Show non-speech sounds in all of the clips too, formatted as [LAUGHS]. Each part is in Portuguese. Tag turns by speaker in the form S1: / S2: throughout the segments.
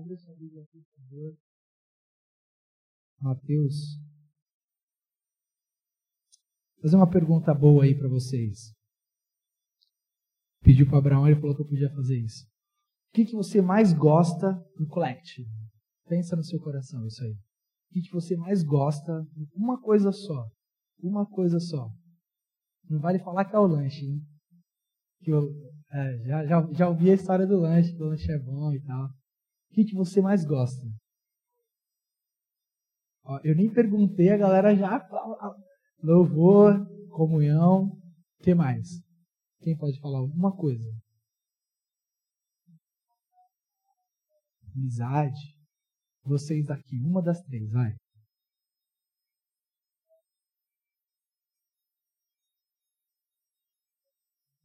S1: Abre sua Bíblia aqui, por favor. Mateus. Vou fazer uma pergunta boa aí para vocês. Pediu para Abraão, ele falou que eu podia fazer isso. O que, que você mais gosta no Collect? Pensa no seu coração isso aí. O que, que você mais gosta? Uma coisa só. Uma coisa só. Não vale falar que é o lanche, hein? Que eu é, já, já, já ouvi a história do lanche, que o lanche é bom e tal. O que, que você mais gosta? Ó, eu nem perguntei, a galera já fala. Louvor, comunhão, o que mais? Quem pode falar alguma coisa? Amizade. Vocês aqui, uma das três, vai.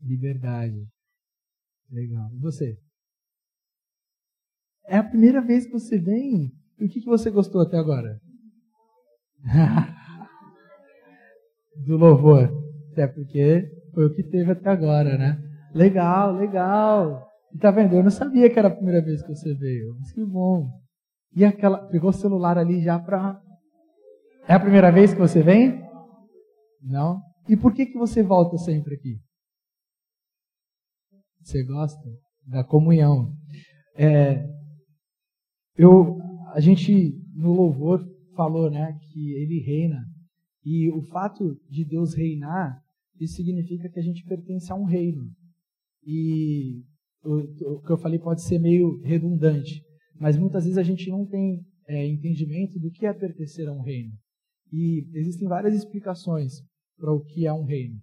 S1: Liberdade. Legal. E você? É a primeira vez que você vem? E o que, que você gostou até agora? [LAUGHS] Do louvor. Até porque foi o que teve até agora, né? Legal, legal. E tá vendo? Eu não sabia que era a primeira vez que você veio. Mas que bom. E aquela. Pegou o celular ali já pra. É a primeira vez que você vem? Não? E por que, que você volta sempre aqui? Você gosta da comunhão? É, eu, a gente no louvor falou, né, que ele reina e o fato de Deus reinar isso significa que a gente pertence a um reino e o, o que eu falei pode ser meio redundante, mas muitas vezes a gente não tem é, entendimento do que é pertencer a um reino e existem várias explicações para o que é um reino.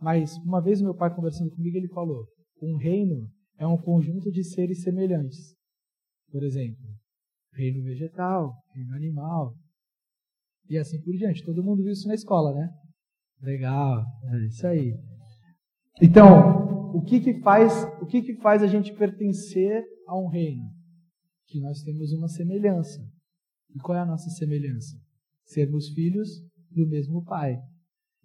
S1: Mas uma vez meu pai conversando comigo ele falou um reino é um conjunto de seres semelhantes. Por exemplo, reino vegetal, reino animal, e assim por diante. Todo mundo viu isso na escola, né? Legal, é isso aí. Então, o que que faz, o que que faz a gente pertencer a um reino? Que nós temos uma semelhança. E qual é a nossa semelhança? Sermos filhos do mesmo Pai.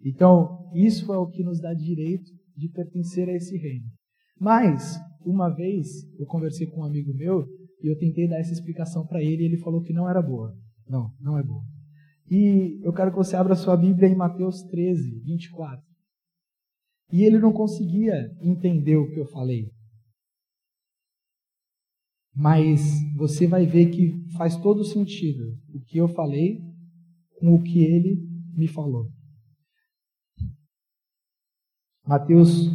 S1: Então, isso é o que nos dá direito de pertencer a esse reino. Mas, uma vez, eu conversei com um amigo meu e eu tentei dar essa explicação para ele e ele falou que não era boa. Não, não é boa. E eu quero que você abra sua Bíblia em Mateus 13, 24. E ele não conseguia entender o que eu falei. Mas você vai ver que faz todo sentido o que eu falei com o que ele me falou. Mateus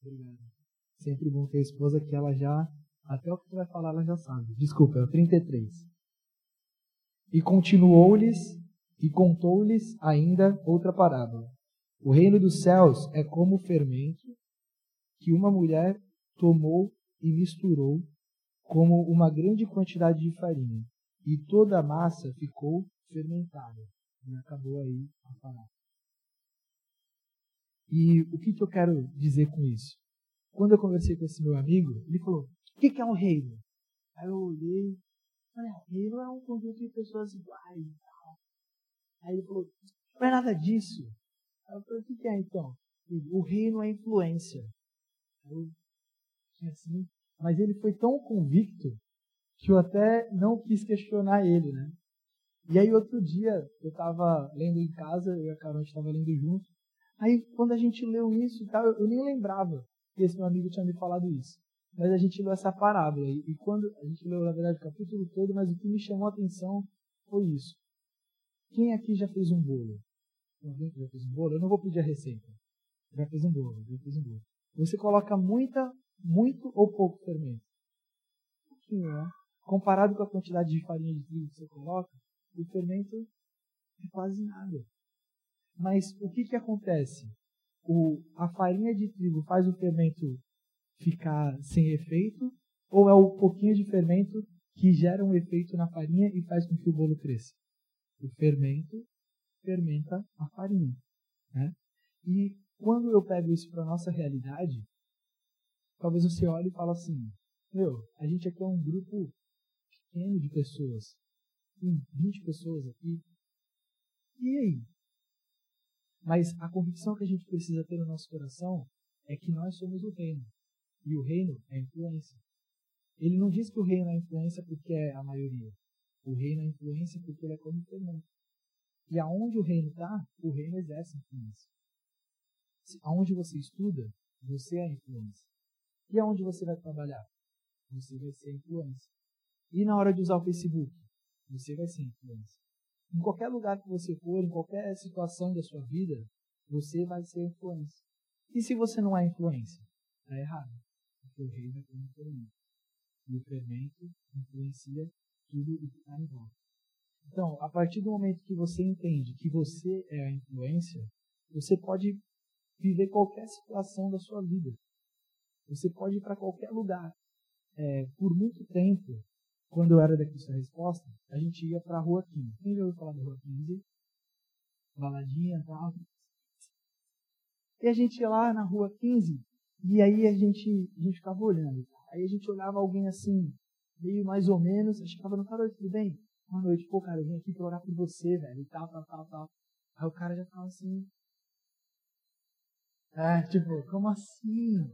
S1: Obrigado. Sempre bom ter a esposa que ela já até o que tu vai falar ela já sabe. Desculpa, é o 33. E continuou-lhes e contou-lhes ainda outra parábola. O reino dos céus é como fermento que uma mulher tomou e misturou como uma grande quantidade de farinha. E toda a massa ficou fermentada. E acabou aí a parábola. E o que, que eu quero dizer com isso? Quando eu conversei com esse meu amigo, ele falou: o que, que é um reino? Aí eu olhei, falei, ah, reino é um conjunto de pessoas iguais e tal. Aí ele falou, não é nada disso. Aí eu falei, o que, que é então? O reino é influência. Eu assim, mas ele foi tão convicto que eu até não quis questionar ele, né? E aí outro dia eu estava lendo em casa, eu e a Carol estava lendo junto. Aí quando a gente leu isso e tal, eu, eu nem lembrava que esse meu amigo tinha me falado isso mas a gente leu essa parábola. E, e quando a gente leu, na verdade, o capítulo todo, mas o que me chamou a atenção foi isso. Quem aqui já fez um bolo? Alguém já fez um bolo? Eu não vou pedir a receita. Já fez um bolo, já fez um bolo. Você coloca muita, muito ou pouco fermento? Pouquinho, né? Comparado com a quantidade de farinha de trigo que você coloca, o fermento é quase nada. Mas o que, que acontece? O, a farinha de trigo faz o fermento ficar sem efeito, ou é o pouquinho de fermento que gera um efeito na farinha e faz com que o bolo cresça? O fermento fermenta a farinha. Né? E quando eu pego isso para nossa realidade, talvez você olhe e fale assim, meu, a gente aqui é um grupo pequeno de pessoas, tem 20 pessoas aqui, e aí? Mas a convicção que a gente precisa ter no nosso coração é que nós somos o reino. E o reino é influência. Ele não diz que o reino é influência porque é a maioria. O reino é influência porque ele é como fermento. E aonde o reino está, o reino exerce influência. Aonde você estuda, você é influência. E aonde você vai trabalhar? Você vai ser influência. E na hora de usar o Facebook, você vai ser influência. Em qualquer lugar que você for, em qualquer situação da sua vida, você vai ser influência. E se você não é influência? Está errado. Porque o reino é como fermento. E o fermento influencia tudo o que está em volta. Então, a partir do momento que você entende que você é a influência, você pode viver qualquer situação da sua vida. Você pode ir para qualquer lugar. É, por muito tempo, quando eu era daqui sua resposta, a gente ia para a Rua 15. Quem já ouviu falar da Rua 15? Baladinha e tal. E a gente ia lá na Rua 15 e aí a gente, a gente ficava olhando. Aí a gente olhava alguém assim, meio mais ou menos, a gente ficava no cara, tudo bem? Boa noite, pô, cara, eu vim aqui pra orar por você, velho, e tal, tal, tal, tal. Aí o cara já tava assim. É, tipo, como assim?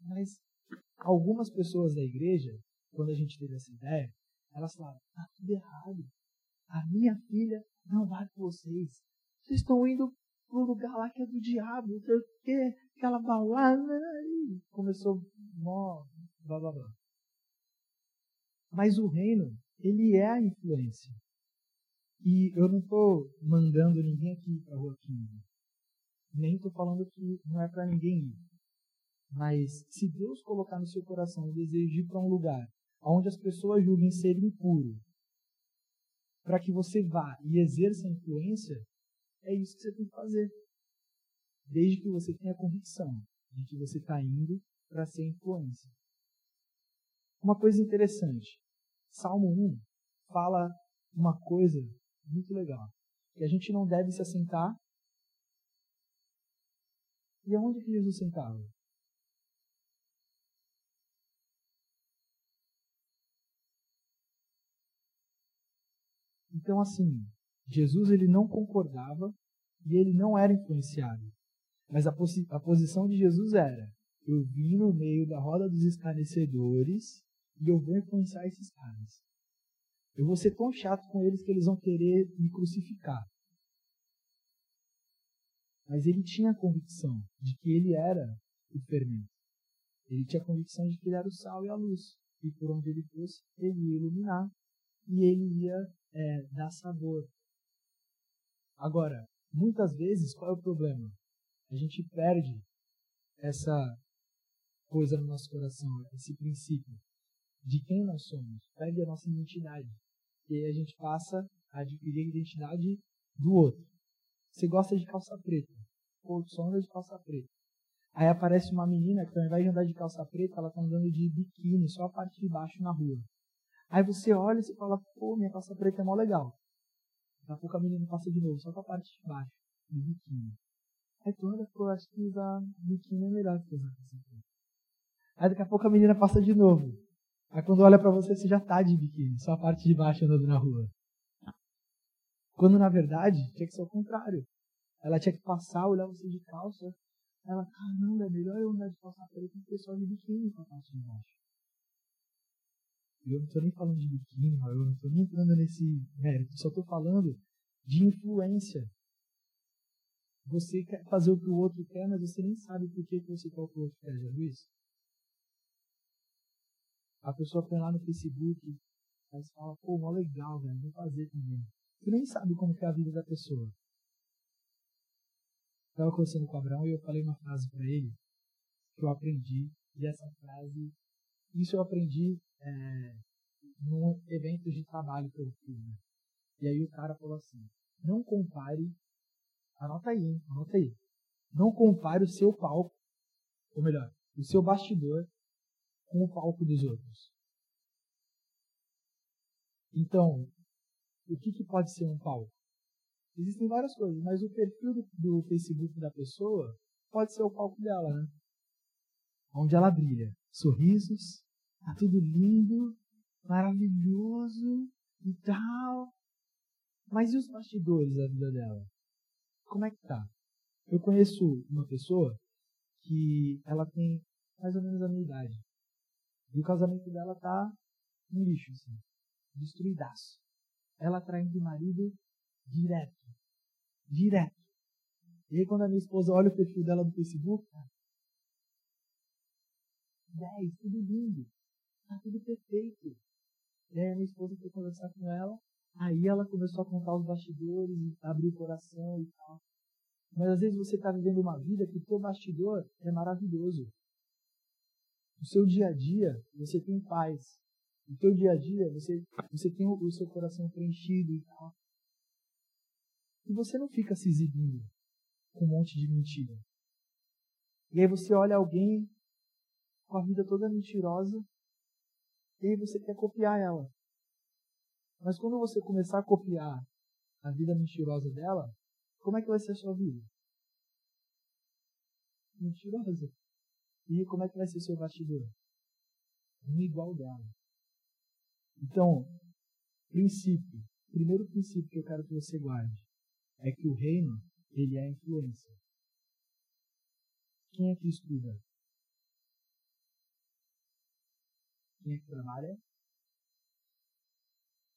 S1: Mas algumas pessoas da igreja, quando a gente teve essa ideia, elas falaram, tá tudo errado. A minha filha não vai com vocês. Vocês estão indo para um lugar lá que é do diabo, não sei o quê. E começou mó blá blá blá. Mas o reino, ele é a influência. E eu não estou mandando ninguém aqui para a Rua 15. Nem estou falando que não é para ninguém ir. Mas se Deus colocar no seu coração o desejo de ir para um lugar onde as pessoas julguem ser impuro, para que você vá e exerça influência, é isso que você tem que fazer. Desde que você tenha convicção de que você está indo para ser influência. Uma coisa interessante. Salmo 1 fala uma coisa muito legal. Que a gente não deve se assentar. E aonde que Jesus sentava? Então, assim, Jesus ele não concordava e ele não era influenciado. Mas a, posi a posição de Jesus era: eu vim no meio da roda dos escarnecedores e eu vou influenciar esses caras. Eu vou ser tão chato com eles que eles vão querer me crucificar. Mas ele tinha a convicção de que ele era o fermento. Ele tinha a convicção de que ele era o sal e a luz. E por onde ele fosse, ele ia iluminar e ele ia é, dar sabor. Agora, muitas vezes, qual é o problema? A gente perde essa coisa no nosso coração, esse princípio de quem nós somos, perde a nossa identidade. E aí a gente passa a adquirir a identidade do outro. Você gosta de calça preta, pô, só anda de calça preta. Aí aparece uma menina que ao invés de andar de calça preta, ela está andando de biquíni, só a parte de baixo na rua. Aí você olha e fala, pô, minha calça preta é mó legal. Daqui a pouco a menina passa de novo, só com a parte de baixo, de biquíni. Aí tu anda, pô, acho que usar biquíni é melhor que usar calça preta. Aí daqui a pouco a menina passa de novo. Aí quando olha para você, você já tá de biquíni, só a parte de baixo andando na rua. Quando na verdade tinha que ser o contrário. Ela tinha que passar, olhar você de calça. Ela, caramba, é melhor eu andar de calça preta que o pessoal de biquíni com a parte de baixo. Eu não estou nem falando de biquíni, eu não estou nem entrando nesse mérito, só estou falando de influência. Você quer fazer o que o outro quer, mas você nem sabe por que, que você quer o que o outro quer, já viu isso? A pessoa põe lá no Facebook, aí você fala, pô, mó legal, velho, vou fazer também. Você nem sabe como é a vida da pessoa. Estava conversando com o Abraão e eu falei uma frase para ele que eu aprendi, e essa frase, isso eu aprendi é, num evento de trabalho que eu fiz. Né? E aí o cara falou assim, não compare, anota aí, hein, anota aí, não compare o seu palco, ou melhor, o seu bastidor com o palco dos outros. Então, o que, que pode ser um palco? Existem várias coisas, mas o perfil do, do Facebook da pessoa pode ser o palco dela, né? Onde ela brilha. Sorrisos, tá tudo lindo, maravilhoso e tal. Mas e os bastidores da vida dela? Como é que tá? Eu conheço uma pessoa que ela tem mais ou menos a minha idade. E o casamento dela tá um lixo, assim. Destruidaço. Ela traindo o marido direto. Direto. E aí quando a minha esposa olha o perfil dela no Facebook, cara, 10, tudo lindo. Tá tudo perfeito. E aí a minha esposa foi conversar com ela, aí ela começou a contar os bastidores, abrir o coração e tal. Mas às vezes você está vivendo uma vida que o teu bastidor é maravilhoso. No seu dia a dia, você tem paz. No teu dia a dia, você, você tem o, o seu coração preenchido e tal. E você não fica se exibindo com um monte de mentira. E aí você olha alguém com a vida toda mentirosa e aí você quer copiar ela. Mas quando você começar a copiar a vida mentirosa dela, como é que vai ser a sua vida? Mentirosa. E como é que vai ser o seu bastidor? Um igual dela. Então, princípio, primeiro princípio que eu quero que você guarde é que o reino, ele é influência. Quem é que estuda? Quem é que trabalha?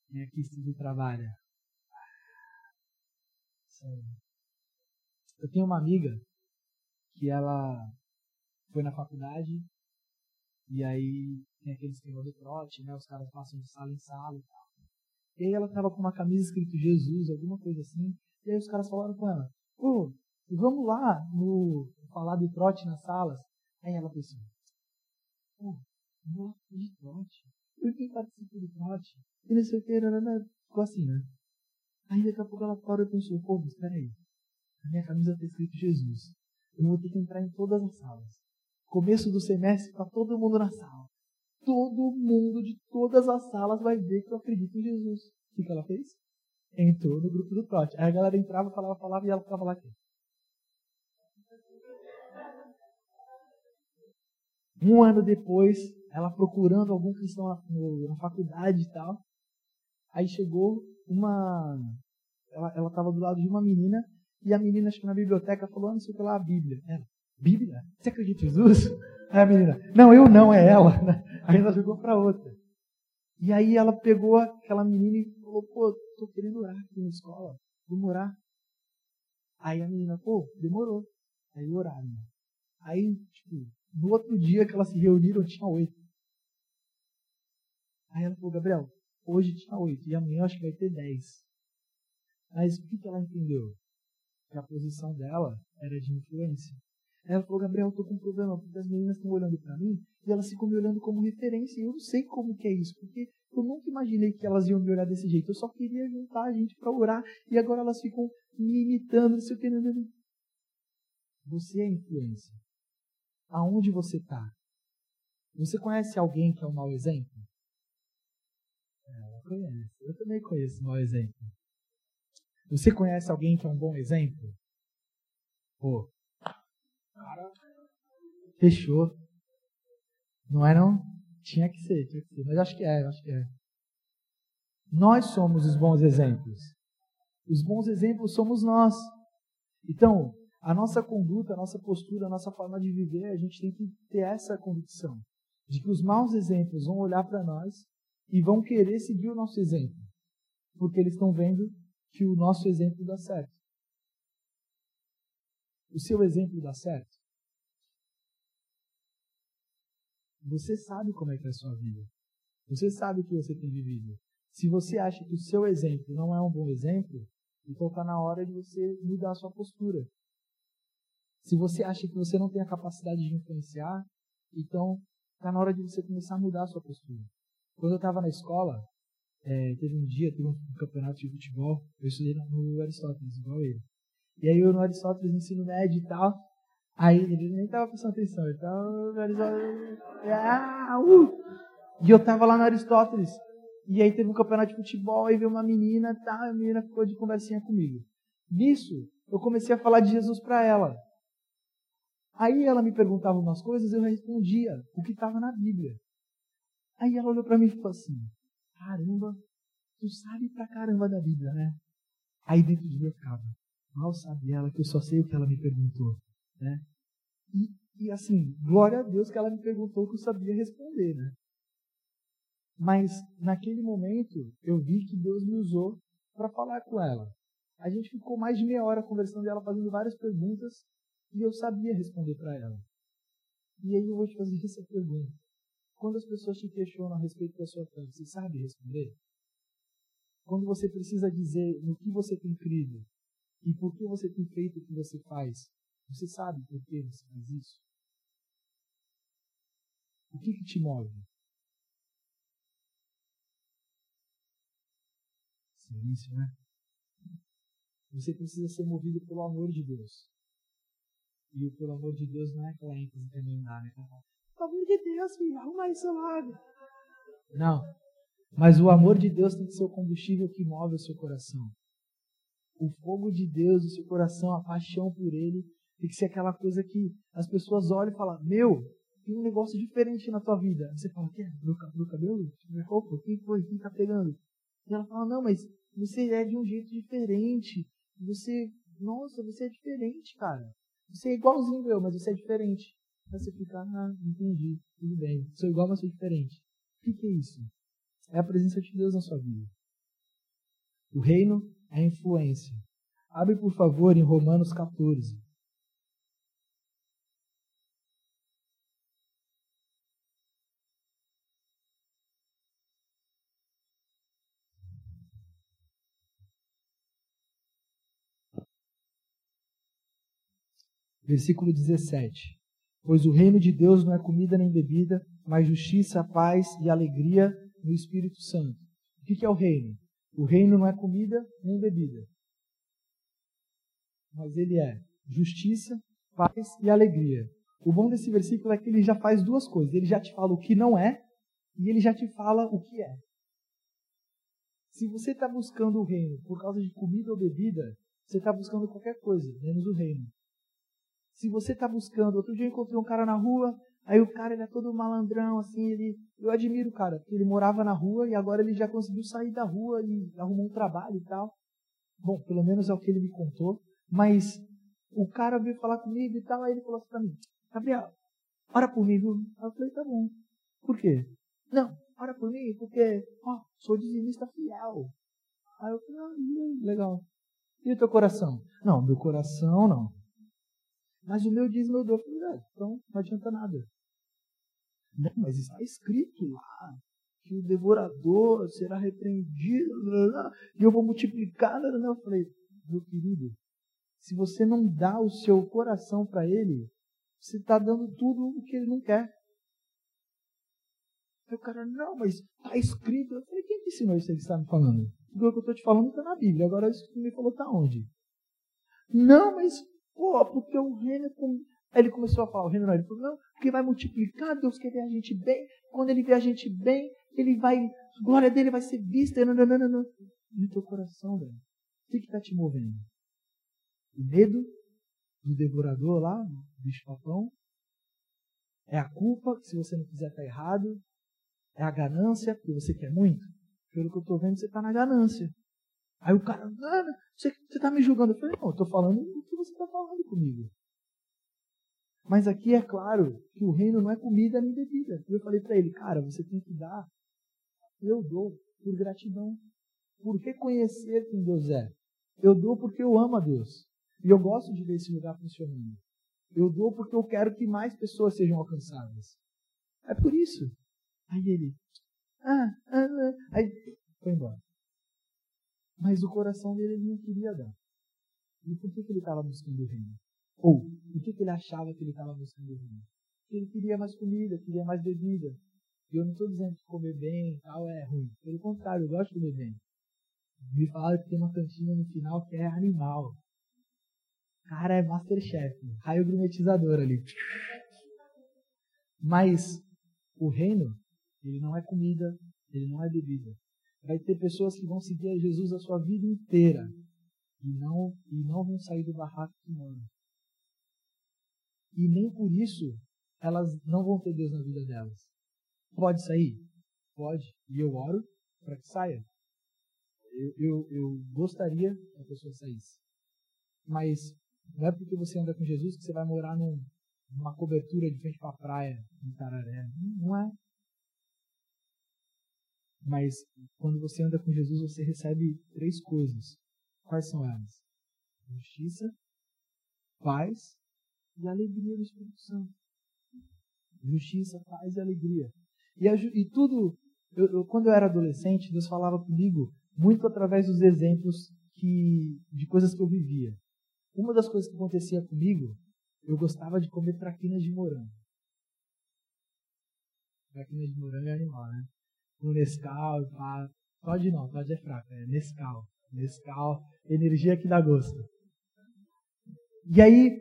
S1: Quem aqui estuda e trabalha? Eu tenho uma amiga que ela foi na faculdade e aí tem aquele esquema do trote, né? Os caras passam de sala em sala e tal. E aí ela tava com uma camisa escrito Jesus, alguma coisa assim. E aí os caras falaram com ela, pô, vamos lá no falar do trote nas salas. Aí ela pensou, pô, vou de trote. Por que participa do trote? E não sei o que, ficou assim, né? Aí daqui a pouco ela parou e pensou, pô, mas peraí, na minha camisa está escrito Jesus. Eu vou ter que entrar em todas as salas. Começo do semestre, para todo mundo na sala. Todo mundo de todas as salas vai ver que eu acredito em Jesus. O que, que ela fez? Entrou no grupo do trote. Aí a galera entrava, falava, falava e ela ficava lá aqui. Um ano depois, ela procurando algum cristão na, na faculdade e tal. Aí chegou uma. Ela estava do lado de uma menina e a menina, acho que na biblioteca, falou: ah, não sei o que lá, a Bíblia. Ela, Bíblia? Você acredita em Jesus? Aí a menina: Não, eu não, é ela. [LAUGHS] Aí ela jogou para outra. E aí ela pegou aquela menina e falou: Pô, tô querendo orar aqui na escola. Vamos orar. Aí a menina: Pô, demorou. Aí oraram. Aí, tipo, no outro dia que elas se reuniram, tinha oito. Aí ela falou: Gabriel, hoje tinha oito e amanhã acho que vai ter dez. Mas o que, que ela entendeu? Que a posição dela era de influência. Ela falou, Gabriel, eu tô com um problema, porque as meninas estão olhando para mim e elas ficam me olhando como referência. E eu não sei como que é isso, porque eu nunca imaginei que elas iam me olhar desse jeito. Eu só queria juntar a gente para orar e agora elas ficam me imitando, não sei o que. Você é influência. Aonde você está? Você conhece alguém que é um mau exemplo? Ela conhece. Eu também conheço um mau exemplo. Você conhece alguém que é um bom exemplo? Pô, cara, fechou. Não é não? Tinha que ser, tinha que ser. Mas acho que é, acho que é. Nós somos os bons exemplos. Os bons exemplos somos nós. Então, a nossa conduta, a nossa postura, a nossa forma de viver, a gente tem que ter essa convicção de que os maus exemplos vão olhar para nós e vão querer seguir o nosso exemplo, porque eles estão vendo que o nosso exemplo dá certo. O seu exemplo dá certo? Você sabe como é que é a sua vida. Você sabe o que você tem vivido. Se você acha que o seu exemplo não é um bom exemplo, então está na hora de você mudar a sua postura. Se você acha que você não tem a capacidade de influenciar, então está na hora de você começar a mudar a sua postura. Quando eu estava na escola, é, teve um dia, teve um campeonato de futebol, eu estudei no Aristóteles, igual ele. E aí eu no Aristóteles, ensino médio e tal, aí ele nem estava prestando atenção, ele estava no Aristóteles, ah, uh! e eu estava lá no Aristóteles, E aí teve um campeonato de futebol e veio uma menina, tá, a menina ficou de conversinha comigo. Nisso, eu comecei a falar de Jesus para ela. Aí ela me perguntava umas coisas, eu respondia o que estava na Bíblia. Aí ela olhou para mim e falou assim: Caramba, tu sabe pra caramba da Bíblia, né? Aí dentro de mim eu ficava, mal sabe ela que eu só sei o que ela me perguntou, né? E, e assim, glória a Deus que ela me perguntou que eu sabia responder, né? Mas naquele momento eu vi que Deus me usou para falar com ela. A gente ficou mais de meia hora conversando e ela fazendo várias perguntas e eu sabia responder para ela. E aí eu vou te fazer essa pergunta. Quando as pessoas te questionam a respeito da sua fé, você sabe responder? Quando você precisa dizer no que você tem crido e por que você tem feito o que você faz, você sabe por que você faz isso? O que, que te move? Silêncio, né? Você precisa ser movido pelo amor de Deus. E pelo amor de Deus não é aquela ênfase também dá, né? Pelo amor de Deus, filho, arruma isso logo. Não. Mas o amor de Deus tem que ser o combustível que move o seu coração. O fogo de Deus, o seu coração, a paixão por Ele, tem que ser aquela coisa que as pessoas olham e falam: Meu, tem um negócio diferente na tua vida. Você fala: Quê? Meu, meu cabelo? Minha roupa? Quem foi? Quem tá pegando? E ela fala: Não, mas você é de um jeito diferente. Você, nossa, você é diferente, cara. Você é igualzinho eu, mas você é diferente. Aí você fica, ah, entendi, tudo bem. Sou igual, mas sou diferente. O que, é isso? É a presença de Deus na sua vida. O reino é a influência. Abre, por favor, em Romanos 14. Versículo 17. Pois o reino de Deus não é comida nem bebida, mas justiça, paz e alegria no Espírito Santo. O que é o reino? O reino não é comida nem bebida. Mas ele é justiça, paz e alegria. O bom desse versículo é que ele já faz duas coisas. Ele já te fala o que não é e ele já te fala o que é. Se você está buscando o reino por causa de comida ou bebida, você está buscando qualquer coisa, menos o reino. Se você está buscando, outro dia eu encontrei um cara na rua, aí o cara ele é todo malandrão, assim, ele, eu admiro o cara, porque ele morava na rua e agora ele já conseguiu sair da rua e arrumou um trabalho e tal. Bom, pelo menos é o que ele me contou. Mas o cara veio falar comigo e tal, aí ele falou assim pra mim, Gabriel, ora por mim, viu? Aí eu falei, tá bom. Por quê? Não, ora por mim, porque, ó, sou dizimista fiel. Aí eu falei, ah, legal. E o teu coração? Não, meu coração não. Mas o meu dízimo eu dou. Eu então não adianta nada. Não, mas está escrito lá que o devorador será repreendido e eu vou multiplicar. Eu falei, meu querido, se você não dá o seu coração para ele, você está dando tudo o que ele não quer. Aí o cara, não, mas está escrito. Eu falei, quem te ensinou isso que está me falando? O que eu estou te falando está na Bíblia. Agora isso que me falou está onde? Não, mas Pô, porque o reino. Com... Aí ele começou a falar, o reino não, ele falou, não, porque vai multiplicar, Deus quer ver a gente bem. Quando ele vê a gente bem, ele vai. A glória dele vai ser vista. Não. No teu coração, velho. O que está te movendo? O medo do devorador lá, do bicho papão? É a culpa, que se você não fizer está errado? É a ganância, porque você quer muito? Pelo que eu estou vendo, você está na ganância. Aí o cara, ah, você está me julgando. Eu falei, não, eu estou falando o que você está falando comigo. Mas aqui é claro que o reino não é comida nem bebida. E eu falei para ele, cara, você tem que dar. Eu dou por gratidão, por reconhecer quem Deus é. Eu dou porque eu amo a Deus. E eu gosto de ver esse lugar funcionando. Eu dou porque eu quero que mais pessoas sejam alcançadas. É por isso. Aí ele, ah, ah, ah. aí foi embora. Mas o coração dele não queria dar. E por que, que ele estava buscando o reino? Ou, por que, que ele achava que ele estava buscando o reino? Ele queria mais comida, queria mais bebida. E eu não estou dizendo que comer bem e tal é ruim. Pelo contrário, eu gosto de comer bem. Me falaram que tem uma cantina no final que é animal. Cara, é Masterchef. Raio gourmetizador ali. Mas o reino, ele não é comida, ele não é bebida. Vai ter pessoas que vão seguir a Jesus a sua vida inteira e não, e não vão sair do barraco que moram. E nem por isso elas não vão ter Deus na vida delas. Pode sair? Pode. E eu oro para que saia. Eu, eu, eu gostaria que a pessoa saísse. Mas não é porque você anda com Jesus que você vai morar num, numa cobertura de frente para a praia em Tararé. Não é. Mas quando você anda com Jesus, você recebe três coisas. Quais são elas? Justiça, paz e alegria do Espírito Santo. Justiça, paz e alegria. E, a, e tudo, eu, eu, quando eu era adolescente, Deus falava comigo muito através dos exemplos que, de coisas que eu vivia. Uma das coisas que acontecia comigo, eu gostava de comer traquinas de morango. Traquinas de morango é animal, né? No Nescau, pá. Todd não, Todd é fraco, é Nescau. Nescau, energia que dá gosto. E aí,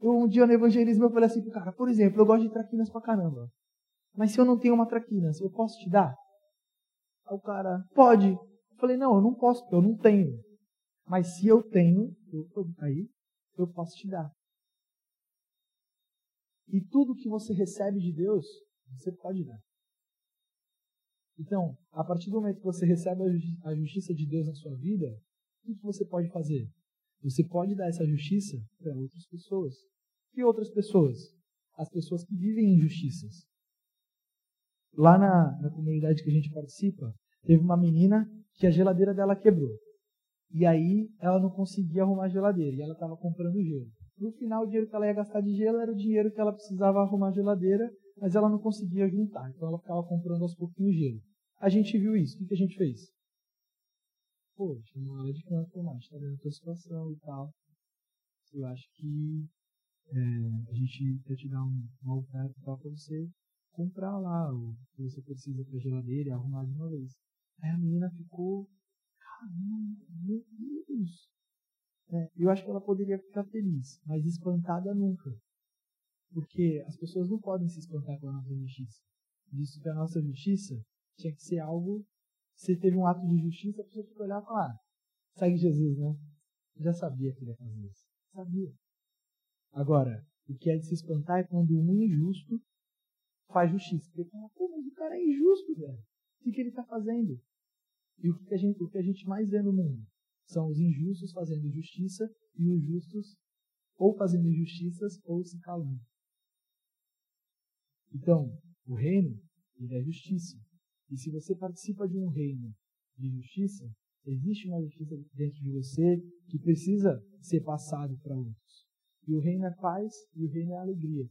S1: eu, um dia no evangelismo eu falei assim pro cara, por exemplo, eu gosto de traquinas pra caramba. Mas se eu não tenho uma traquinas, eu posso te dar? Aí o cara, pode. Eu falei, não, eu não posso, porque eu não tenho. Mas se eu tenho, eu, aí, eu posso te dar. E tudo que você recebe de Deus, você pode dar. Então, a partir do momento que você recebe a justiça de Deus na sua vida, o que você pode fazer? Você pode dar essa justiça para outras pessoas. Que outras pessoas? As pessoas que vivem injustiças. Lá na, na comunidade que a gente participa, teve uma menina que a geladeira dela quebrou. E aí ela não conseguia arrumar a geladeira e ela estava comprando gelo. No final, o dinheiro que ela ia gastar de gelo era o dinheiro que ela precisava arrumar a geladeira, mas ela não conseguia juntar. Então ela ficava comprando aos pouquinhos gelo. A gente viu isso. O que a gente fez? Pô, chamou ela de canto, a gente tá vendo a tua situação e tal. Eu acho que é, a gente quer te dar um, uma oferta para você comprar lá o que você precisa para geladeira e arrumar de uma vez. Aí a menina ficou, caramba, meu Deus. É, eu acho que ela poderia ficar feliz, mas espantada nunca. Porque as pessoas não podem se espantar com a nossa justiça. Visto que a nossa justiça tinha que ser algo. Se teve um ato de justiça, a pessoa tinha que olhar e falar: ah, segue Jesus, né? Já sabia que ele ia fazer isso. Sabia. Agora, o que é de se espantar é quando um injusto faz justiça. Porque fala, pô, mas o cara é injusto, velho. O que, que ele está fazendo? E o que, que, a gente, o que a gente mais vê no mundo? São os injustos fazendo justiça e os justos ou fazendo injustiças ou se calando. Então, o reino, ele é justiça. E se você participa de um reino de justiça, existe uma justiça dentro de você que precisa ser passado para outros. E o reino é paz e o reino é alegria.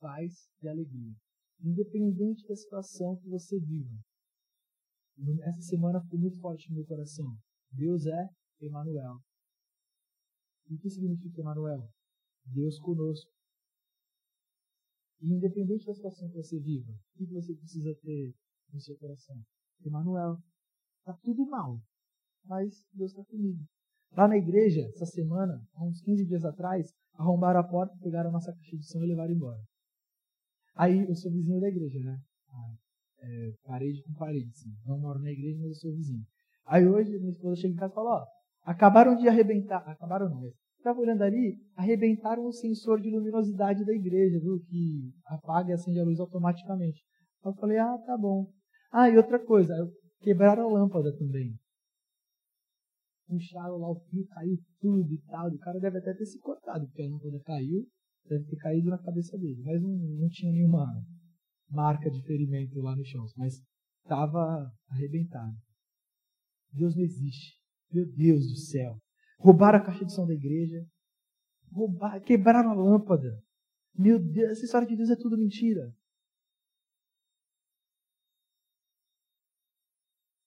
S1: Paz e alegria. Independente da situação que você viva. Essa semana foi muito forte no meu coração. Deus é Emanuel. E o que significa Emanuel? Deus conosco. E independente da situação que você viva, o que você precisa ter no seu coração? Emanuel. Tá tudo mal, mas Deus está comigo. Lá na igreja, essa semana, há uns 15 dias atrás, arrombaram a porta, pegaram a nossa caixa de som e levaram embora. Aí, eu sou vizinho da igreja, né? Ah, é, parede com parede, assim. Não moro na igreja, mas eu sou vizinho. Aí hoje, minha esposa chega em casa e fala, ó, acabaram de arrebentar, acabaram não, estava olhando ali, arrebentaram o sensor de luminosidade da igreja, viu? Que apaga e acende a luz automaticamente. Eu falei, ah, tá bom. Ah, e outra coisa, quebraram a lâmpada também. Puxaram lá o fio, caiu tudo e tal. O cara deve até ter se cortado, porque a lâmpada caiu, deve ter caído na cabeça dele. Mas não, não tinha nenhuma marca de ferimento lá no chão, mas estava arrebentado. Deus não existe. Meu Deus do céu. Roubaram a caixa de som da igreja. Roubaram, quebraram a lâmpada. Meu Deus, essa história de Deus é tudo mentira.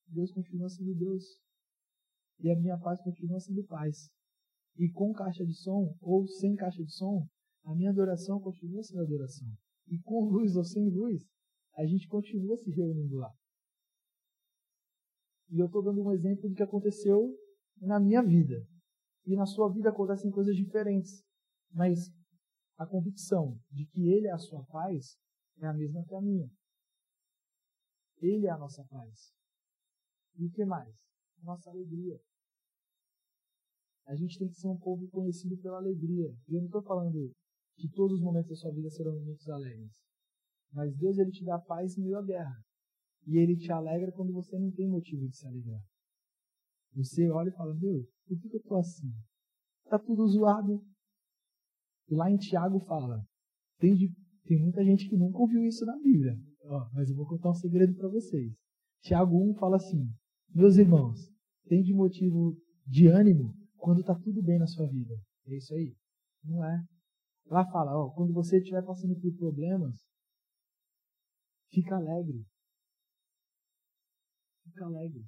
S1: Deus continua sendo Deus. E a minha paz continua sendo paz. E com caixa de som ou sem caixa de som, a minha adoração continua sendo adoração. E com luz ou sem luz, a gente continua se reunindo lá. E eu estou dando um exemplo do que aconteceu na minha vida e na sua vida acontecem coisas diferentes. Mas a convicção de que Ele é a sua paz é a mesma que a minha. Ele é a nossa paz. E o que mais? Nossa alegria. A gente tem que ser um povo conhecido pela alegria. E eu não estou falando que todos os momentos da sua vida serão momentos alegres. Mas Deus ele te dá paz em meio à guerra. E ele te alegra quando você não tem motivo de se alegrar. Você olha e fala, meu, por que, eu tô assim? Tá tudo zoado. Lá em Tiago fala, tem, de, tem muita gente que nunca ouviu isso na Bíblia. Ó, mas eu vou contar um segredo para vocês. Tiago 1 fala assim, meus irmãos, tem de motivo de ânimo quando tá tudo bem na sua vida. É isso aí? Não é. Lá fala, ó, quando você estiver passando por problemas, fica alegre. Fica alegre.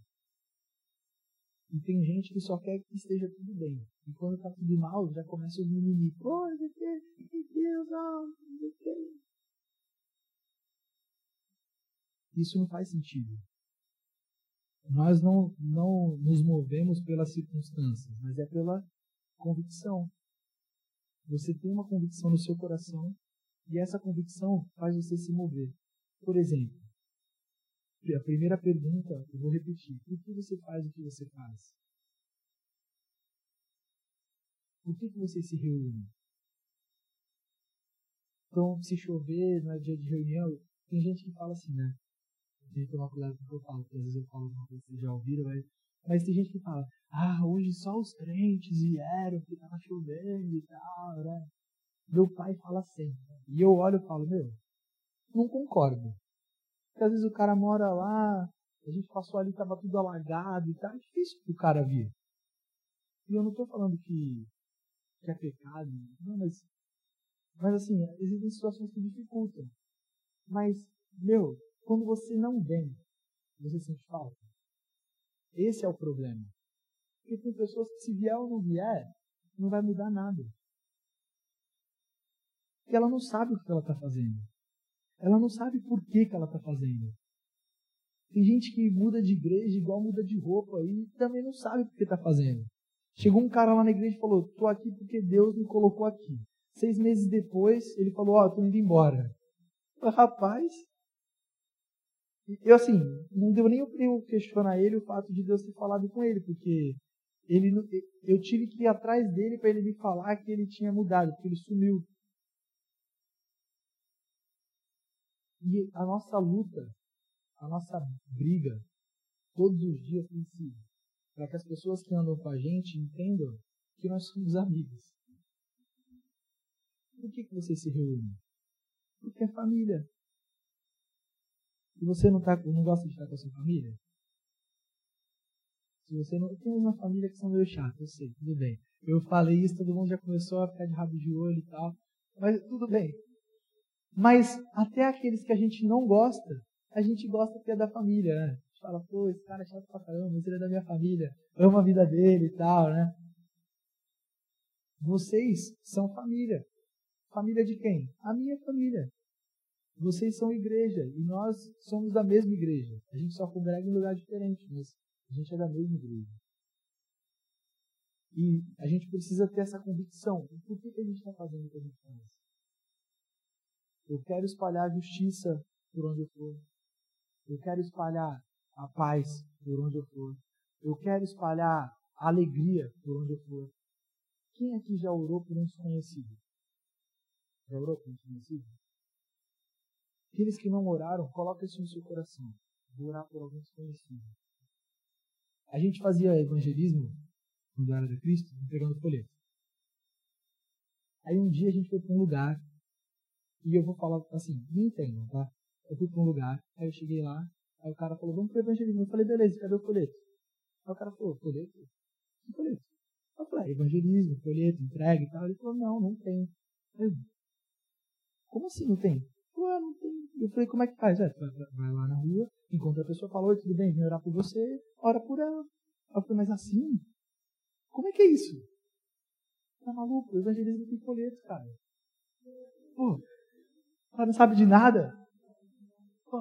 S1: E tem gente que só quer que esteja tudo bem. E quando tá tudo mal, já começa o mimimi. Pô, meu Deus, Deus. Isso não faz sentido. Nós não, não nos movemos pelas circunstâncias, mas é pela convicção. Você tem uma convicção no seu coração e essa convicção faz você se mover. Por exemplo, a primeira pergunta, eu vou repetir: por que você faz o que você faz? Por que, que você se reúne? Então, se chover, não é dia de reunião, tem gente que fala assim, né? Tem que tomar cuidado com o que eu falo, porque às vezes eu falo uma coisa que vocês já ouviram, mas, mas tem gente que fala, ah, hoje só os crentes vieram porque tava chovendo e tal, né? Meu pai fala sempre. E eu olho e falo, meu, não concordo. Porque às vezes o cara mora lá, a gente passou ali, tava tudo alagado e tal. É difícil pro cara vir. E eu não estou falando que, que é pecado, não, mas, mas assim, existem situações que dificultam. Mas, meu, quando você não vem, você sente falta. Esse é o problema. Porque tem pessoas que se vier ou não vier, não vai mudar nada. Porque ela não sabe o que ela está fazendo. Ela não sabe por que, que ela está fazendo. Tem gente que muda de igreja igual muda de roupa e também não sabe por que está fazendo. Chegou um cara lá na igreja e falou: Estou aqui porque Deus me colocou aqui. Seis meses depois, ele falou: Ó, oh, estou indo embora. Rapaz, eu assim, não deu nem eu questionar ele o fato de Deus ter falado com ele, porque ele, eu tive que ir atrás dele para ele me falar que ele tinha mudado, porque ele sumiu. E a nossa luta, a nossa briga, todos os dias tem sido para que as pessoas que andam com a gente entendam que nós somos amigos. Por que, que você se reúne? Porque é família. E você não, tá, não gosta de estar com a sua família? Se você não tem uma família que são meio chatos, eu sei, tudo bem. Eu falei isso, todo mundo já começou a ficar de rabo de olho e tal. Mas tudo bem. Mas até aqueles que a gente não gosta, a gente gosta porque é da família, né? A gente fala, pô, esse cara é chato pra caramba, mas ele é da minha família, amo a vida dele e tal, né? Vocês são família. Família de quem? A minha família. Vocês são igreja e nós somos da mesma igreja. A gente só congrega em lugar diferente, mas a gente é da mesma igreja. E a gente precisa ter essa convicção. Por que, que a gente está fazendo o que a gente faz? Eu quero espalhar a justiça por onde eu for. Eu quero espalhar a paz por onde eu for. Eu quero espalhar a alegria por onde eu for. Quem aqui já orou por um desconhecido? Já orou por um desconhecido? Aqueles que não oraram, coloque isso no seu coração. Vou orar por algum desconhecido. A gente fazia evangelismo no era da Cristo, entregando folheto. Aí um dia a gente foi para um lugar e eu vou falar assim, me entendam, tá? Eu fui para um lugar, aí eu cheguei lá, aí o cara falou, vamos pro evangelismo. Eu falei, beleza, cadê o folheto? Aí o cara falou, folheto? Que folheto? Eu falei, ah, evangelismo, folheto, entrega e tal. Ele falou, não, não tem. Eu, como assim não tem? Ah, não tem. Eu falei, como é que faz? É, vai lá na rua, encontra a pessoa, falou, tudo bem, vem orar por você, ora por ela. Eu falei, mas assim? Como é que é isso? Tá maluco? Evangelismo tem folheto, cara. Pô, ela não sabe de nada. Pô.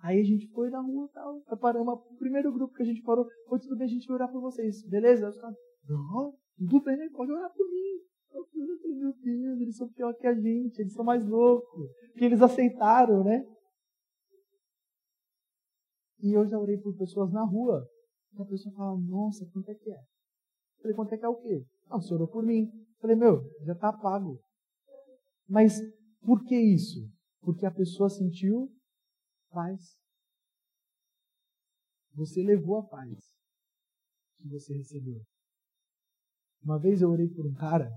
S1: Aí a gente foi na rua e tal. Paramos. O primeiro grupo que a gente parou foi tudo bem, a gente vai orar por vocês. Beleza? Não, tudo bem, pode orar por mim. Meu Deus, eles são pior que a gente, eles são mais loucos. Que eles aceitaram, né? E eu já orei por pessoas na rua. E a pessoa fala, nossa, quanto é que é? Eu falei, quanto é que é o quê? Não, você orou por mim. Eu falei, meu, já está pago. Mas por que isso? Porque a pessoa sentiu paz. Você levou a paz que você recebeu. Uma vez eu orei por um cara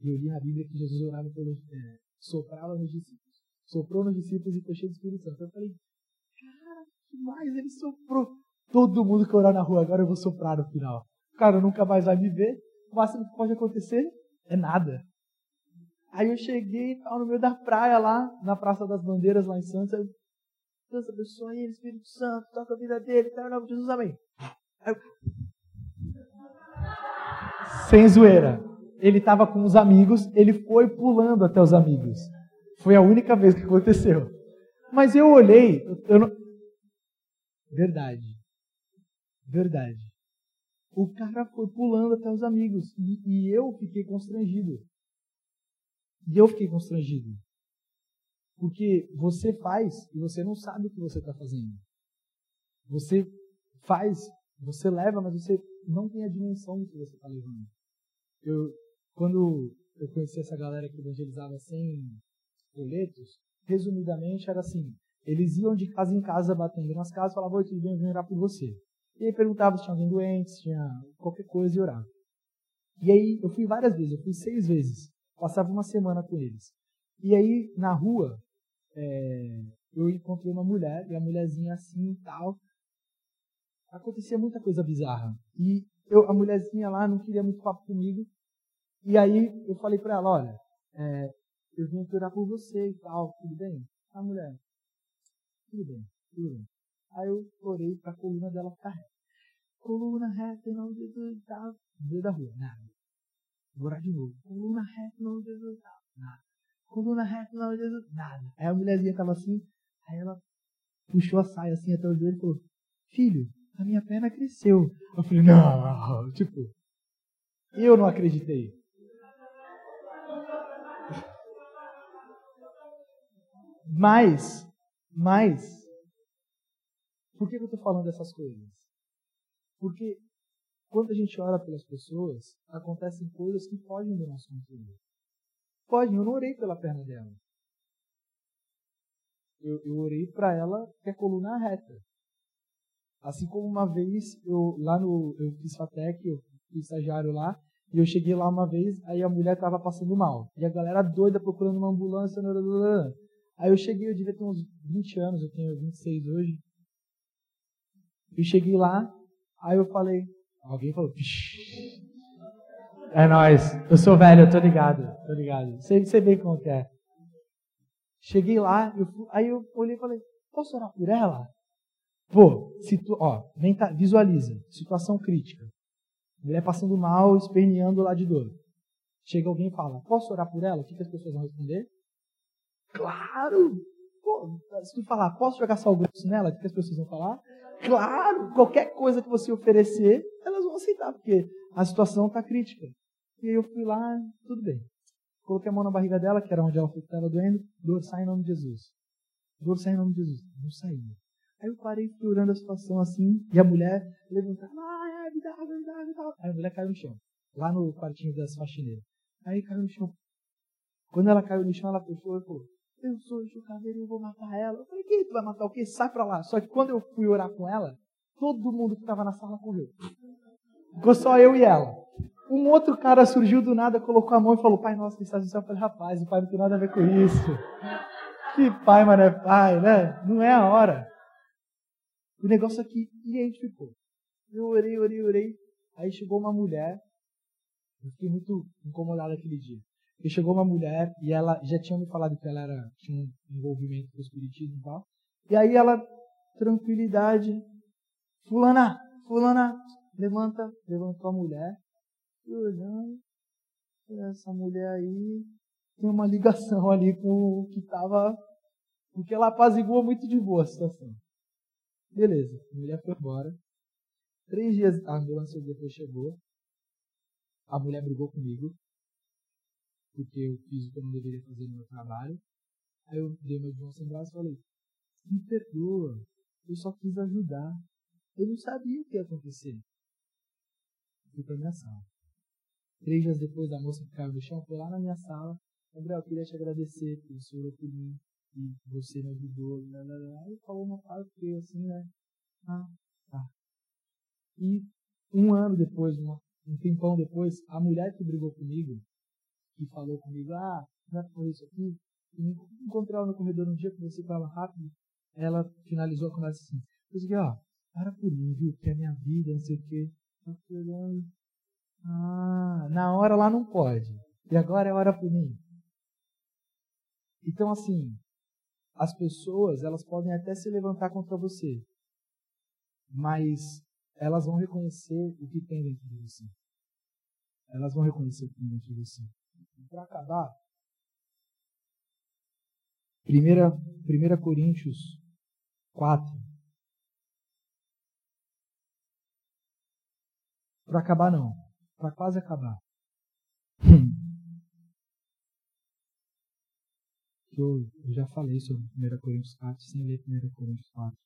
S1: e eu li na Bíblia que Jesus orava pelos, é, soprava nos discípulos. Soprou nos discípulos e foi cheio do Espírito Santo. Eu falei, cara, que mais? Ele soprou. Todo mundo que orar na rua agora eu vou soprar no final. O cara nunca mais vai me ver. O máximo que pode acontecer é nada. Aí eu cheguei tal, no meio da praia lá, na Praça das Bandeiras, lá em Santos. Eu, Deus abençoe ele, Espírito Santo, toca a vida dele, tá, em nome de Jesus, amém. Sem zoeira. Ele estava com os amigos, ele foi pulando até os amigos. Foi a única vez que aconteceu. Mas eu olhei, eu não... Verdade. Verdade. O cara foi pulando até os amigos e, e eu fiquei constrangido. E eu fiquei constrangido. Porque você faz e você não sabe o que você está fazendo. Você faz, você leva, mas você não tem a dimensão do que você está levando. Eu, quando eu conheci essa galera que evangelizava sem boletos, resumidamente era assim: eles iam de casa em casa batendo nas casas, falavam: Oi, tudo bem, eu vim orar por você. E aí perguntava se tinha alguém doente, se tinha qualquer coisa e orava. E aí eu fui várias vezes, eu fui seis vezes. Passava uma semana com eles. E aí, na rua, é, eu encontrei uma mulher, e a mulherzinha assim e tal. Acontecia muita coisa bizarra. E eu, a mulherzinha lá não queria muito papo comigo. E aí eu falei para ela, olha, é, eu vim aqui orar por você e tal, tudo bem? A mulher, tudo bem, tudo bem. Aí eu orei para a coluna dela ficar reta. Coluna reta, em nome de Jesus, tal. No meio da rua, nada. Vou orar de novo. Coluna reta, de Jesus. Nada. Coluna reta, de Jesus, nada. Aí a mulherzinha tava assim, aí ela puxou a saia assim até o joelho e falou, filho, a minha perna cresceu. Eu falei, não, [LAUGHS] tipo, eu não acreditei. Mas, mas, por que eu estou falando dessas coisas? Porque quando a gente ora pelas pessoas, acontecem coisas que fogem do nosso controle. Fogem, eu não orei pela perna dela. Eu, eu orei para ela ter a coluna reta. Assim como uma vez, eu lá no. Eu fiz FATEC, eu fui estagiário lá, e eu cheguei lá uma vez, aí a mulher estava passando mal. E a galera doida procurando uma ambulância. Blá, blá, blá. Aí eu cheguei, eu devia ter uns 20 anos, eu tenho 26 hoje. Eu cheguei lá, aí eu falei, alguém falou, Pish. é nóis, eu sou velho, eu tô ligado, tô ligado. Sei, sei bem como que é. Cheguei lá, eu, aí eu olhei e falei, posso orar por ela? Pô, situ, ó, visualiza, situação crítica. Mulher passando mal, esperneando lá de dor. Chega alguém e fala, posso orar por ela? O que, que as pessoas vão responder? Claro! Pô, se tu falar, posso jogar sal grosso nela? O que as pessoas vão falar? Claro! Qualquer coisa que você oferecer, elas vão aceitar, porque a situação está crítica. E aí eu fui lá, tudo bem. Coloquei a mão na barriga dela, que era onde ela estava doendo. Dor sai em nome de Jesus. Dor sai em nome de Jesus. Não saía. Aí eu parei figurando a situação assim, e a mulher levantava, ah, me dá, me dá, me dá. Aí a mulher caiu no chão, lá no quartinho das faxineiras. Aí caiu no chão. Quando ela caiu no chão, ela puxou e falou, eu sou o Jucaveiro e eu vou matar ela. Eu falei, quem tu vai matar o quê? Sai pra lá. Só que quando eu fui orar com ela, todo mundo que estava na sala correu. Ficou só eu e ela. Um outro cara surgiu do nada, colocou a mão e falou, pai nosso que estás no céu. Eu falei, rapaz, o pai não tem nada a ver com isso. [LAUGHS] Que pai, mas não é pai, né? Não é a hora. O negócio aqui identificou. Eu orei, orei, orei. Aí chegou uma mulher. Eu fiquei muito incomodado aquele dia. E chegou uma mulher e ela já tinha me falado que ela era, tinha um envolvimento com o espiritismo e tal. E aí ela, tranquilidade, fulana, fulana, levanta, levantou a mulher. E olhando, essa mulher aí tem uma ligação ali com o que estava. Porque ela apaziguou muito de boa a situação. Beleza, a mulher foi embora. Três dias a ambulância depois chegou. A mulher brigou comigo porque eu fiz o que eu não deveria fazer no meu trabalho. Aí eu dei meu irmão sem braço e falei, me perdoa, Eu só quis ajudar. Eu não sabia o que ia acontecer. Fui para minha sala. Três dias depois da moça que caiu do chão, foi lá na minha sala. Gabriel, eu queria te agradecer por você orou por mim e você me ajudou. Blá, blá, blá. Aí falou uma frase que assim, né? Ah, tá. E um ano depois, uma, um tempão depois, a mulher que brigou comigo, que falou comigo, ah, não é por isso aqui, encontrei ela no corredor um dia, conversei com ela rápido, ela finalizou a conversa assim, eu disse, ó, para por mim, viu, que é minha vida, não sei o quê. Tá olhando. Ah, na hora lá não pode. E agora é hora por mim. Então, assim, as pessoas, elas podem até se levantar contra você, mas elas vão reconhecer o que tem dentro de você. Elas vão reconhecer o que tem dentro de você. Para acabar, 1 Coríntios 4. Para acabar, não. Para quase acabar. [CLEARS THROAT] Eu, eu já falei sobre 1 Coríntios 4 sem ler 1 Coríntios 4.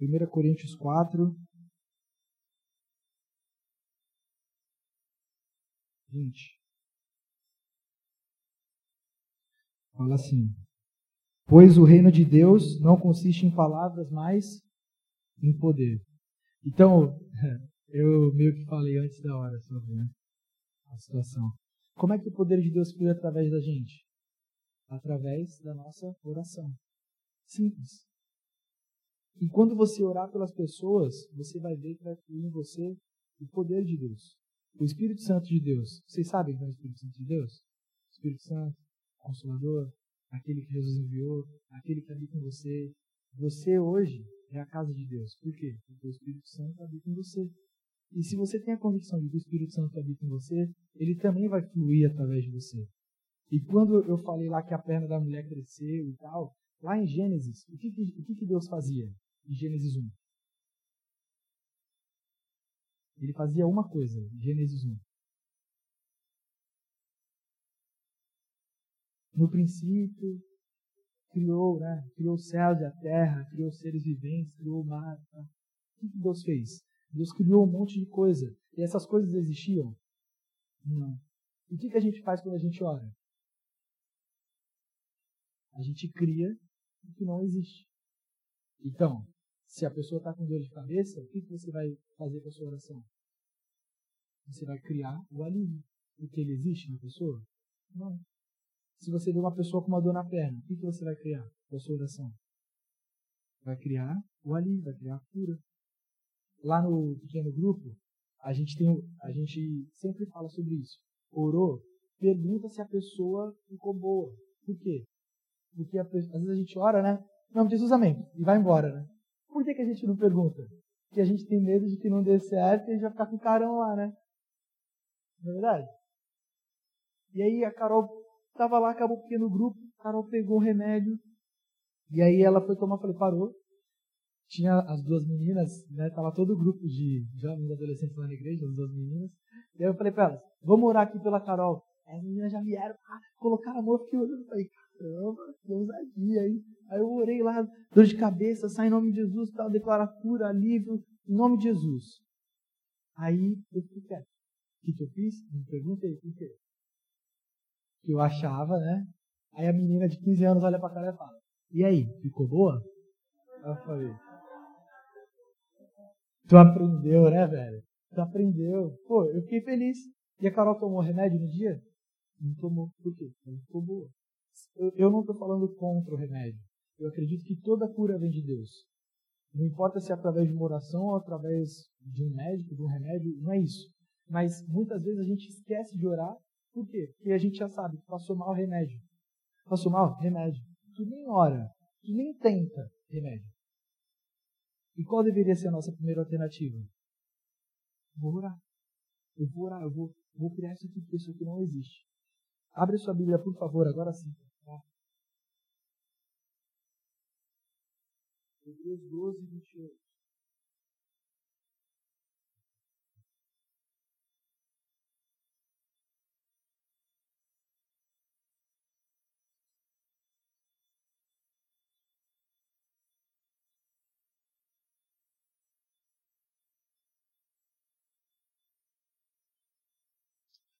S1: 1 Coríntios 4, 20. Fala assim: Pois o reino de Deus não consiste em palavras, mas em poder. Então, [LAUGHS] eu meio que falei antes da hora sobre né, a situação. Como é que o poder de Deus flui através da gente? Através da nossa oração. Simples. E quando você orar pelas pessoas, você vai ver que vai fluir em você o poder de Deus. O Espírito Santo de Deus. Vocês sabem quem é o Espírito Santo de Deus? O Espírito Santo, Consolador, aquele que Jesus enviou, aquele que habita em você. Você hoje é a casa de Deus. Por quê? Porque o Espírito Santo habita em você. E se você tem a convicção de que o Espírito Santo habita em você, ele também vai fluir através de você. E quando eu falei lá que a perna da mulher cresceu e tal, lá em Gênesis, o que, o que Deus fazia? em Gênesis 1. Ele fazia uma coisa, Gênesis 1. No princípio, criou, né? Criou os céus e a terra, criou seres viventes, criou o mar. Tá? O que Deus fez? Deus criou um monte de coisa. E essas coisas existiam? Não. E o que a gente faz quando a gente ora? A gente cria o que não existe. Então, se a pessoa está com dor de cabeça, o que, você vai fazer com a sua oração? Você vai criar o alívio. Porque ele existe na pessoa? Não. Se você vê uma pessoa com uma dor na perna, o que, você vai criar com a sua oração? Vai criar o alívio, vai criar a cura. Lá no pequeno grupo, a gente, tem, a gente sempre fala sobre isso. Orou, pergunta se a pessoa ficou boa. Por quê? Porque a, às vezes a gente ora, né? De Jesus, amém. E vai embora, né? Por que, que a gente não pergunta? Porque a gente tem medo de que não dê certo e a gente vai ficar com carão lá, né? Não é verdade? E aí a Carol estava lá, acabou o pequeno grupo, a Carol pegou o remédio, e aí ela foi tomar, falei, parou. Tinha as duas meninas, né? Tava todo o grupo de jovens adolescentes lá na igreja, as duas meninas. E aí eu falei para elas, vamos orar aqui pela Carol. As meninas já vieram, ah, colocaram a mão, eu fiquei olhando, falei, caramba, que ousadia aí. Aí eu orei lá, dor de cabeça, sai em nome de Jesus, tal, declara cura, alívio, em nome de Jesus. Aí eu fiquei quieto. O que, que eu fiz? Me perguntei, por quê? Que eu achava, né? Aí a menina de 15 anos olha pra cara e fala, e aí, ficou boa? Aí eu falei, tu aprendeu, né, velho? Tu aprendeu. Pô, eu fiquei feliz. E a Carol tomou remédio no dia? Não tomou. Por quê? Ela ficou boa. Eu, não estou falando contra o remédio. Eu acredito que toda cura vem de Deus. Não importa se é através de uma oração ou através de um médico, de um remédio, não é isso. Mas muitas vezes a gente esquece de orar. Por quê? Porque a gente já sabe, passou mal remédio. Passou mal? Remédio. Tu nem ora, tu nem tenta remédio. E qual deveria ser a nossa primeira alternativa? Vou orar. Eu vou orar, eu vou, vou criar isso aqui, porque isso aqui não existe. Abre sua Bíblia, por favor, agora sim. Hebreus 12, 28.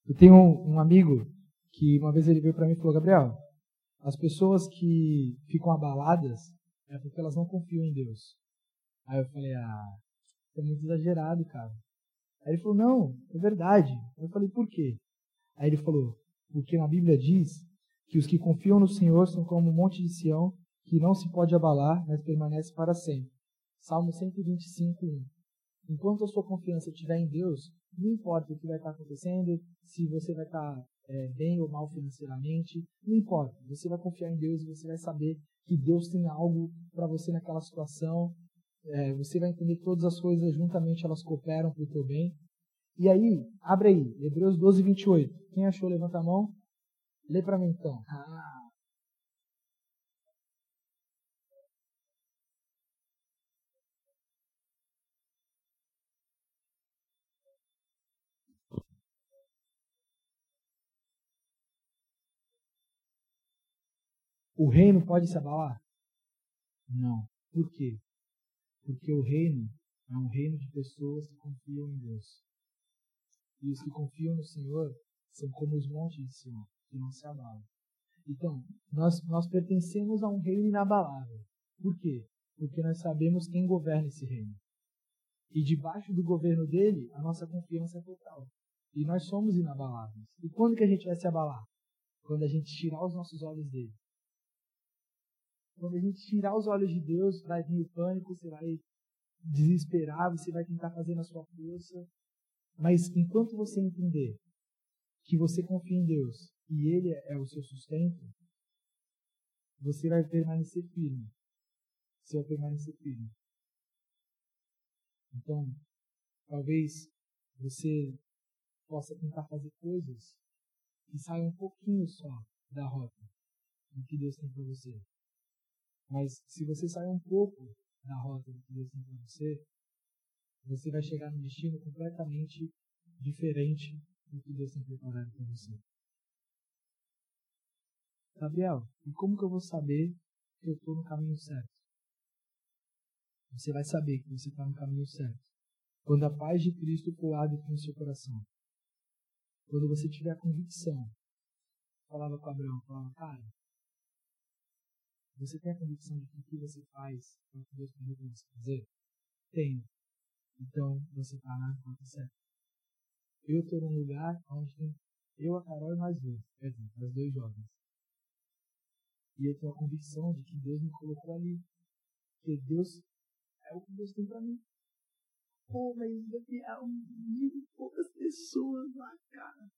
S1: Eu tenho um amigo que uma vez ele veio para mim e falou: Gabriel, as pessoas que ficam abaladas é porque elas não confiam em Deus. Aí eu falei: Ah, é muito exagerado, cara. Aí ele falou: Não, é verdade. Eu falei: Por quê? Aí ele falou: Porque na Bíblia diz que os que confiam no Senhor são como um monte de Sião que não se pode abalar, mas permanece para sempre. Salmo 125, 1. Enquanto a sua confiança estiver em Deus, não importa o que vai estar acontecendo, se você vai estar é, bem ou mal financeiramente, não importa. Você vai confiar em Deus e você vai saber que Deus tem algo para você naquela situação. É, você vai entender todas as coisas juntamente elas cooperam para o teu bem. E aí, abre aí, Hebreus 12, 28. Quem achou, levanta a mão. Lê para mim então. Ah. O reino pode se abalar? Não. Por quê? Porque o reino é um reino de pessoas que confiam em Deus. E os que confiam no Senhor são como os montes de Sião, que não se abalam. Então, nós, nós pertencemos a um reino inabalável. Por quê? Porque nós sabemos quem governa esse reino. E debaixo do governo dele, a nossa confiança é total. E nós somos inabaláveis. E quando que a gente vai se abalar? Quando a gente tirar os nossos olhos dele. Quando a gente tirar os olhos de Deus, vai vir o pânico, você vai desesperar, você vai tentar fazer na sua força. Mas enquanto você entender que você confia em Deus e Ele é o seu sustento, você vai permanecer firme. Você vai permanecer firme. Então, talvez você possa tentar fazer coisas que saiam um pouquinho só da rota do que Deus tem para você. Mas se você sair um pouco da rota do que Deus tem para você, você vai chegar num destino completamente diferente do que Deus tem preparado para você. Gabriel, e como que eu vou saber que eu estou no caminho certo? Você vai saber que você está no caminho certo. Quando a paz de Cristo hábito no seu coração. Quando você tiver a convicção. Falava com Abraão, falava, cara, você tem a convicção de que o que você faz é o que Deus para você fazer? Tenho. Então você está na rota certa. Eu estou num lugar onde tem eu, a Carol e mais dois. Quer dizer, mais dois jovens. E eu tenho a convicção de que Deus me colocou ali. Que Deus é o que Deus tem para mim. Pô, mas é mil e poucas pessoas lá, cara.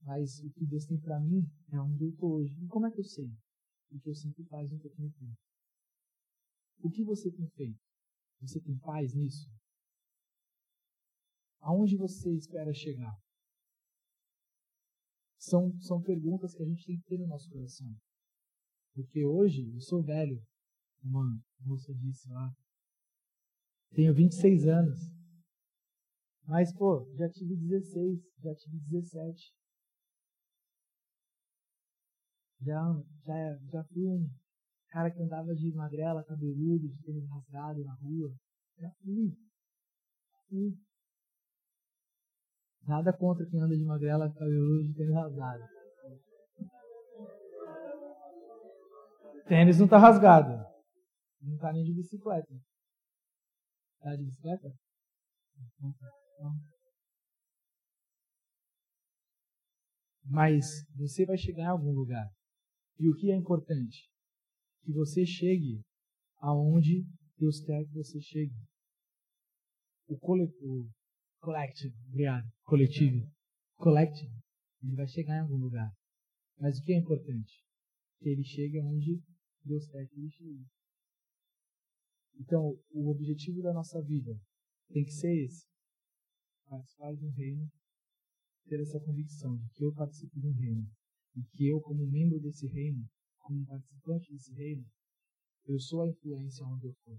S1: Mas o que Deus tem para mim é onde eu hoje. E como é que eu sei? O que eu sempre faço um pouquinho tempo. O que você tem feito? Você tem paz nisso? Aonde você espera chegar? São, são perguntas que a gente tem que ter no nosso coração. Porque hoje eu sou velho, uma moça disse lá. Tenho 26 anos. Mas, pô, já tive 16, já tive 17. Já, já, já fui um cara que andava de magrela, cabeludo, de tênis rasgado na rua. Já fui. fui. Nada contra quem anda de magrela, cabeludo, de tênis rasgado. Tênis não tá rasgado. Não tá nem de bicicleta. Tá de bicicleta? Mas você vai chegar em algum lugar. E o que é importante? Que você chegue aonde Deus quer que você chegue. O, cole, o collective, obrigado, coletivo, collective, ele vai chegar em algum lugar. Mas o que é importante? Que ele chegue aonde Deus quer que ele chegue. Então, o objetivo da nossa vida tem que ser esse: participar de um reino, ter essa convicção de que eu participo de um reino e que eu, como membro desse reino, como participante desse reino, eu sou a influência onde eu for.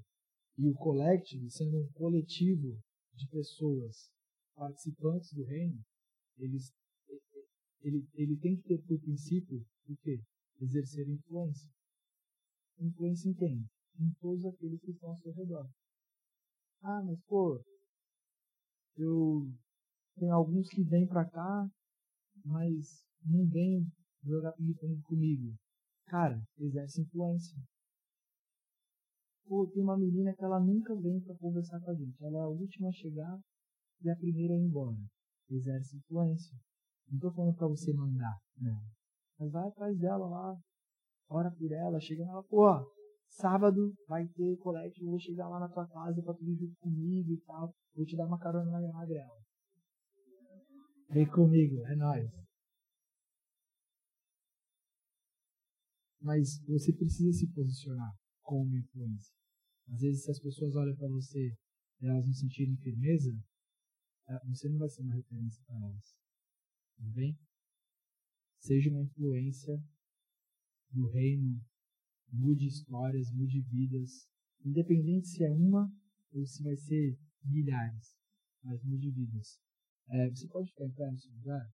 S1: E o collective, sendo um coletivo de pessoas participantes do reino, eles, ele, ele tem que ter por princípio o quê? Exercer influência. Influência em quem? Em todos aqueles que estão ao seu redor. Ah, mas pô, eu tem alguns que vêm para cá, mas vêm jogar ping-pong comigo. Cara, exerce influência. Pô, tem uma menina que ela nunca vem para conversar com a gente. Ela é a última a chegar e a primeira a ir embora. Exerce influência. Não tô falando para você mandar, né? Mas vai atrás dela lá, ora por ela, chega nela, pô, sábado vai ter colete, eu vou chegar lá na tua casa pra tu vir junto comigo e tal. Vou te dar uma carona na magrela. Vem comigo, é nóis. Mas você precisa se posicionar como influência. Às vezes, se as pessoas olham para você e elas não sentirem firmeza, é, você não vai ser uma referência para elas. Tudo bem? Seja uma influência no reino, mude histórias, mude vidas, independente se é uma ou se vai ser milhares, mas mude vidas. É, você pode ficar em pé no seu lugar?